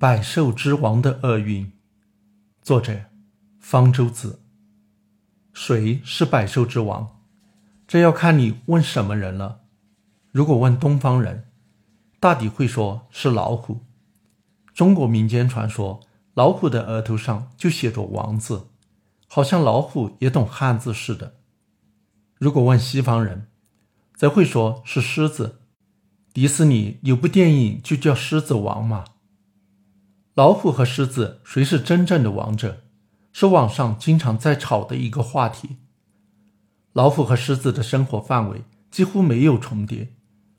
百兽之王的厄运，作者方舟子。谁是百兽之王？这要看你问什么人了。如果问东方人，大抵会说是老虎。中国民间传说，老虎的额头上就写着“王”字，好像老虎也懂汉字似的。如果问西方人，则会说是狮子。迪士尼有部电影就叫《狮子王》嘛。老虎和狮子谁是真正的王者？是网上经常在吵的一个话题。老虎和狮子的生活范围几乎没有重叠，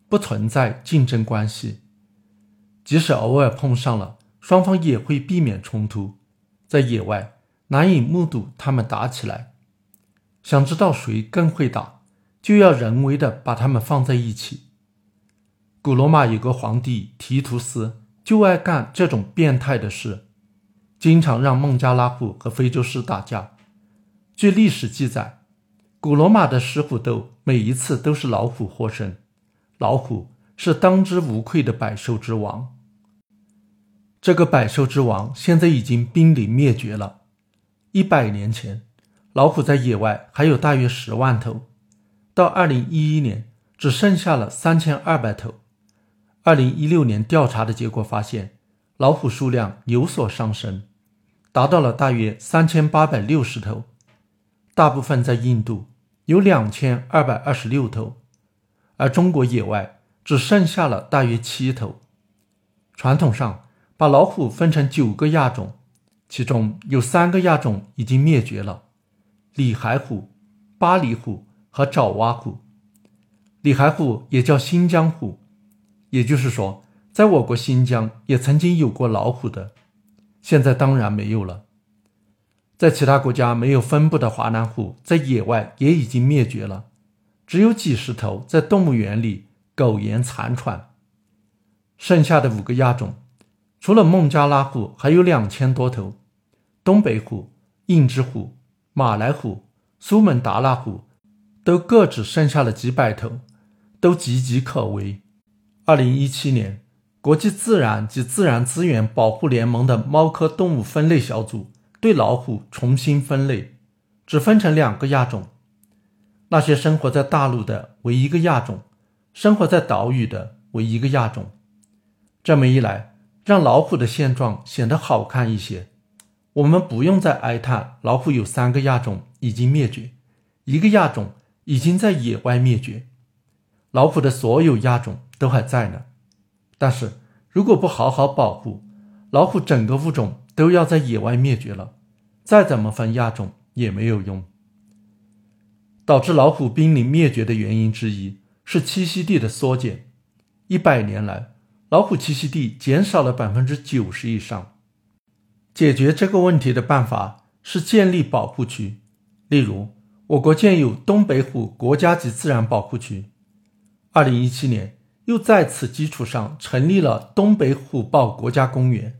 不存在竞争关系。即使偶尔碰上了，双方也会避免冲突，在野外难以目睹他们打起来。想知道谁更会打，就要人为的把他们放在一起。古罗马有个皇帝提图斯。就爱干这种变态的事，经常让孟加拉虎和非洲狮打架。据历史记载，古罗马的狮虎斗每一次都是老虎获胜，老虎是当之无愧的百兽之王。这个百兽之王现在已经濒临灭绝了。一百年前，老虎在野外还有大约十万头，到二零一一年只剩下了三千二百头。二零一六年调查的结果发现，老虎数量有所上升，达到了大约三千八百六十头，大部分在印度，有两千二百二十六头，而中国野外只剩下了大约七头。传统上把老虎分成九个亚种，其中有三个亚种已经灭绝了：里海虎、巴里虎和爪哇虎。里海虎也叫新疆虎。也就是说，在我国新疆也曾经有过老虎的，现在当然没有了。在其他国家没有分布的华南虎，在野外也已经灭绝了，只有几十头在动物园里苟延残喘。剩下的五个亚种，除了孟加拉虎，还有两千多头；东北虎、印支虎、马来虎、苏门答腊虎，都各只剩下了几百头，都岌岌可危。二零一七年，国际自然及自然资源保护联盟的猫科动物分类小组对老虎重新分类，只分成两个亚种：那些生活在大陆的为一个亚种，生活在岛屿的为一个亚种。这么一来，让老虎的现状显得好看一些。我们不用再哀叹老虎有三个亚种已经灭绝，一个亚种已经在野外灭绝。老虎的所有亚种。都还在呢，但是如果不好好保护，老虎整个物种都要在野外灭绝了，再怎么分亚种也没有用。导致老虎濒临灭绝的原因之一是栖息地的缩减，一百年来，老虎栖息地减少了百分之九十以上。解决这个问题的办法是建立保护区，例如我国建有东北虎国家级自然保护区，二零一七年。又在此基础上成立了东北虎豹国家公园。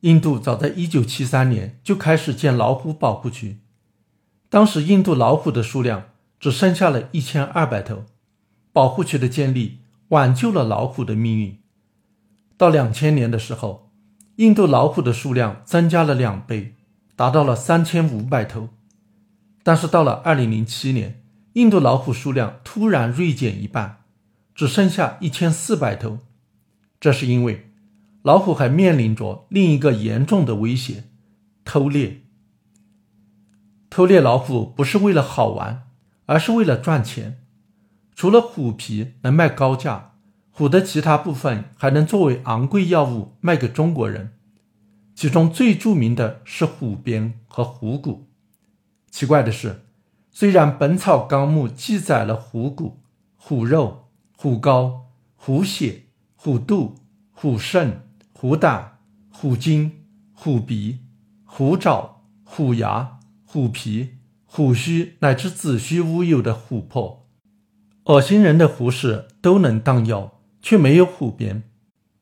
印度早在1973年就开始建老虎保护区，当时印度老虎的数量只剩下了一千二百头，保护区的建立挽救了老虎的命运。到两千年的时候，印度老虎的数量增加了两倍，达到了三千五百头。但是到了二零零七年，印度老虎数量突然锐减一半。只剩下一千四百头，这是因为老虎还面临着另一个严重的威胁——偷猎。偷猎老虎不是为了好玩，而是为了赚钱。除了虎皮能卖高价，虎的其他部分还能作为昂贵药物卖给中国人。其中最著名的是虎鞭和虎骨。奇怪的是，虽然《本草纲目》记载了虎骨、虎肉。虎膏、虎血、虎肚、虎肾、虎胆、虎筋、虎鼻、虎爪、虎牙、虎皮、虎须乃至子虚乌有的琥珀，恶心人的虎屎都能当药，却没有虎鞭。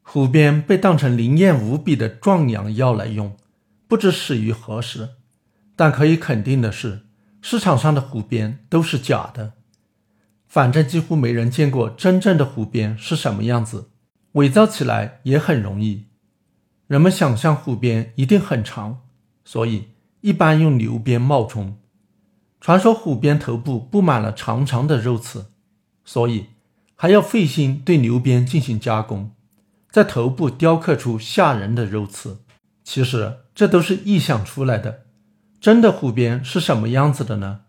虎鞭被当成灵验无比的壮阳药来用，不知始于何时。但可以肯定的是，市场上的虎鞭都是假的。反正几乎没人见过真正的虎鞭是什么样子，伪造起来也很容易。人们想象湖边一定很长，所以一般用牛鞭冒充。传说虎鞭头部布满了长长的肉刺，所以还要费心对牛鞭进行加工，在头部雕刻出吓人的肉刺。其实这都是臆想出来的，真的虎鞭是什么样子的呢？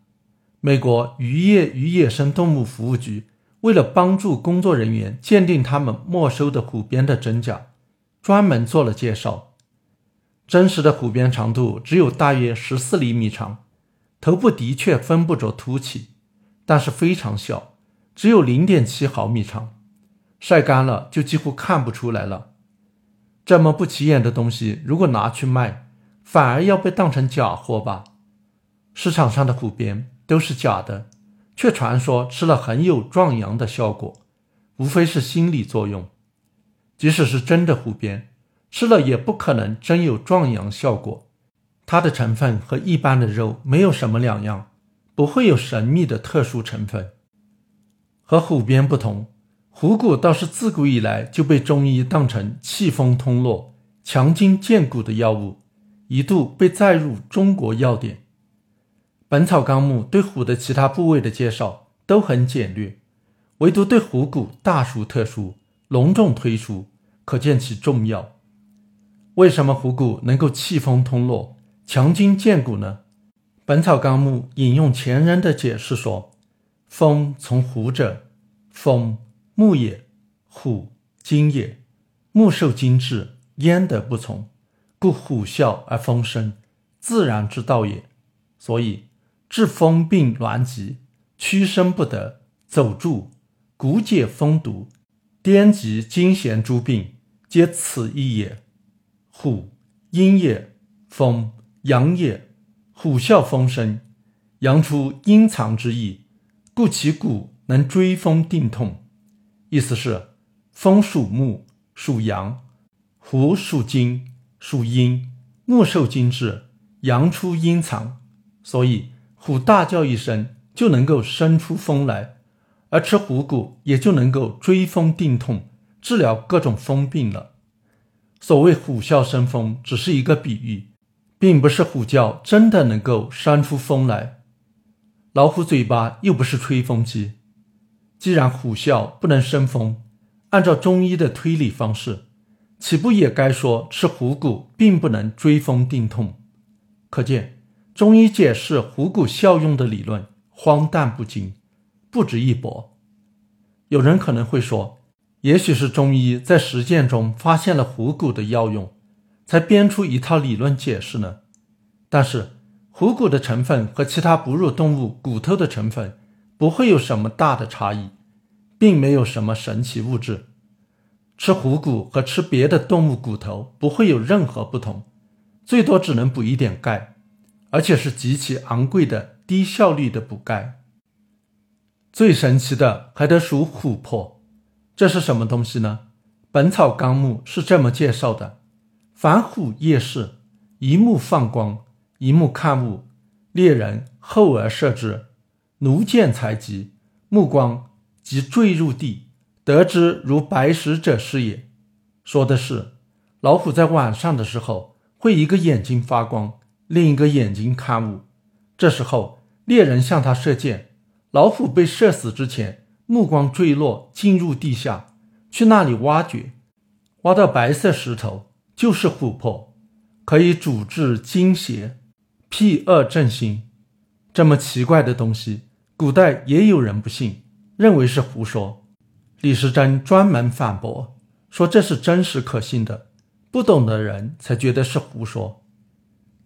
美国渔业与野生动物服务局为了帮助工作人员鉴定他们没收的虎鞭的真假，专门做了介绍。真实的虎鞭长度只有大约十四厘米长。头部的确分布着凸起，但是非常小，只有零点七毫米长，晒干了就几乎看不出来了。这么不起眼的东西，如果拿去卖，反而要被当成假货吧？市场上的虎鞭都是假的，却传说吃了很有壮阳的效果，无非是心理作用。即使是真的虎鞭，吃了也不可能真有壮阳效果。它的成分和一般的肉没有什么两样，不会有神秘的特殊成分。和虎鞭不同，虎骨倒是自古以来就被中医当成气风通络、强筋健骨的药物，一度被载入中国药典。《本草纲目》对虎的其他部位的介绍都很简略，唯独对虎骨大书特书，隆重推出，可见其重要。为什么虎骨能够气风通络？强筋健骨呢？《本草纲目》引用前人的解释说：“风从虎者，风木也，虎精也，木受精制，焉得不从？故虎啸而风生，自然之道也。所以治风病挛急、屈伸不得、走住、骨解风毒、颠急惊痫诸病，皆此意也。虎阴也，风。”阳也，虎啸风生，阳出阴藏之意，故其骨能追风定痛。意思是，风属木，属阳；虎属金，属阴。木受精制，阳出阴藏，所以虎大叫一声就能够生出风来，而吃虎骨也就能够追风定痛，治疗各种风病了。所谓虎啸生风，只是一个比喻。并不是虎叫真的能够扇出风来，老虎嘴巴又不是吹风机。既然虎啸不能生风，按照中医的推理方式，岂不也该说吃虎骨并不能追风定痛？可见中医解释虎骨效用的理论荒诞不经，不值一驳。有人可能会说，也许是中医在实践中发现了虎骨的药用。才编出一套理论解释呢。但是虎骨的成分和其他哺乳动物骨头的成分不会有什么大的差异，并没有什么神奇物质。吃虎骨和吃别的动物骨头不会有任何不同，最多只能补一点钙，而且是极其昂贵的低效率的补钙。最神奇的还得数琥珀，这是什么东西呢？《本草纲目》是这么介绍的。凡虎夜视，一目放光，一目看物。猎人后而射之，奴见才疾，目光即坠入地，得之如白石者是也。说的是老虎在晚上的时候会一个眼睛发光，另一个眼睛看物。这时候猎人向他射箭，老虎被射死之前，目光坠落进入地下，去那里挖掘，挖到白色石头。就是琥珀，可以主治惊邪、辟恶正心。这么奇怪的东西，古代也有人不信，认为是胡说。李时珍专门反驳说这是真实可信的，不懂的人才觉得是胡说。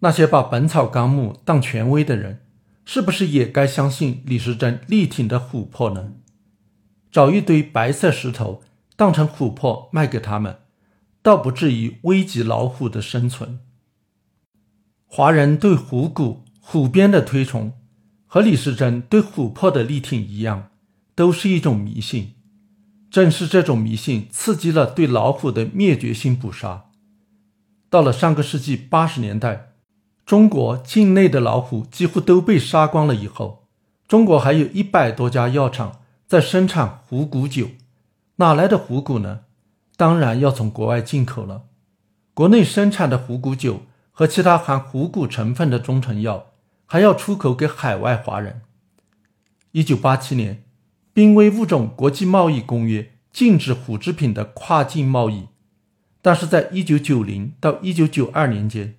那些把《本草纲目》当权威的人，是不是也该相信李时珍力挺的琥珀呢？找一堆白色石头当成琥珀卖给他们？倒不至于危及老虎的生存。华人对虎骨、虎鞭的推崇，和李时珍对琥珀的力挺一样，都是一种迷信。正是这种迷信，刺激了对老虎的灭绝性捕杀。到了上个世纪八十年代，中国境内的老虎几乎都被杀光了以后，中国还有一百多家药厂在生产虎骨酒，哪来的虎骨呢？当然要从国外进口了。国内生产的虎骨酒和其他含虎骨成分的中成药还要出口给海外华人。一九八七年，《濒危物种国际贸易公约》禁止虎制品的跨境贸易，但是在一九九零到一九九二年间，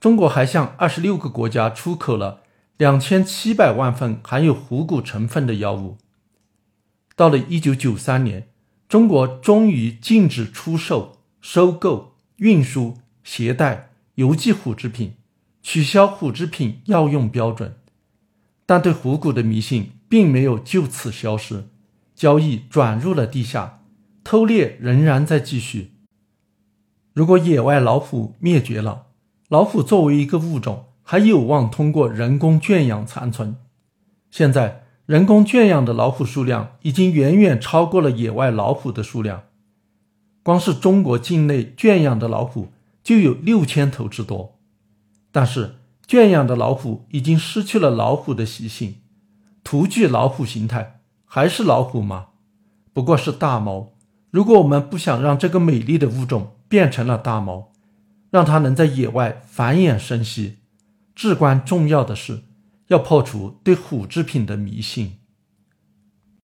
中国还向二十六个国家出口了两千七百万份含有虎骨成分的药物。到了一九九三年，中国终于禁止出售、收购。运输、携带、邮寄虎制品，取消虎制品药用标准，但对虎骨的迷信并没有就此消失，交易转入了地下，偷猎仍然在继续。如果野外老虎灭绝了，老虎作为一个物种还有望通过人工圈养残存。现在，人工圈养的老虎数量已经远远超过了野外老虎的数量。光是中国境内圈养的老虎就有六千头之多，但是圈养的老虎已经失去了老虎的习性，徒具老虎形态，还是老虎吗？不过是大猫。如果我们不想让这个美丽的物种变成了大猫，让它能在野外繁衍生息，至关重要的是要破除对虎制品的迷信。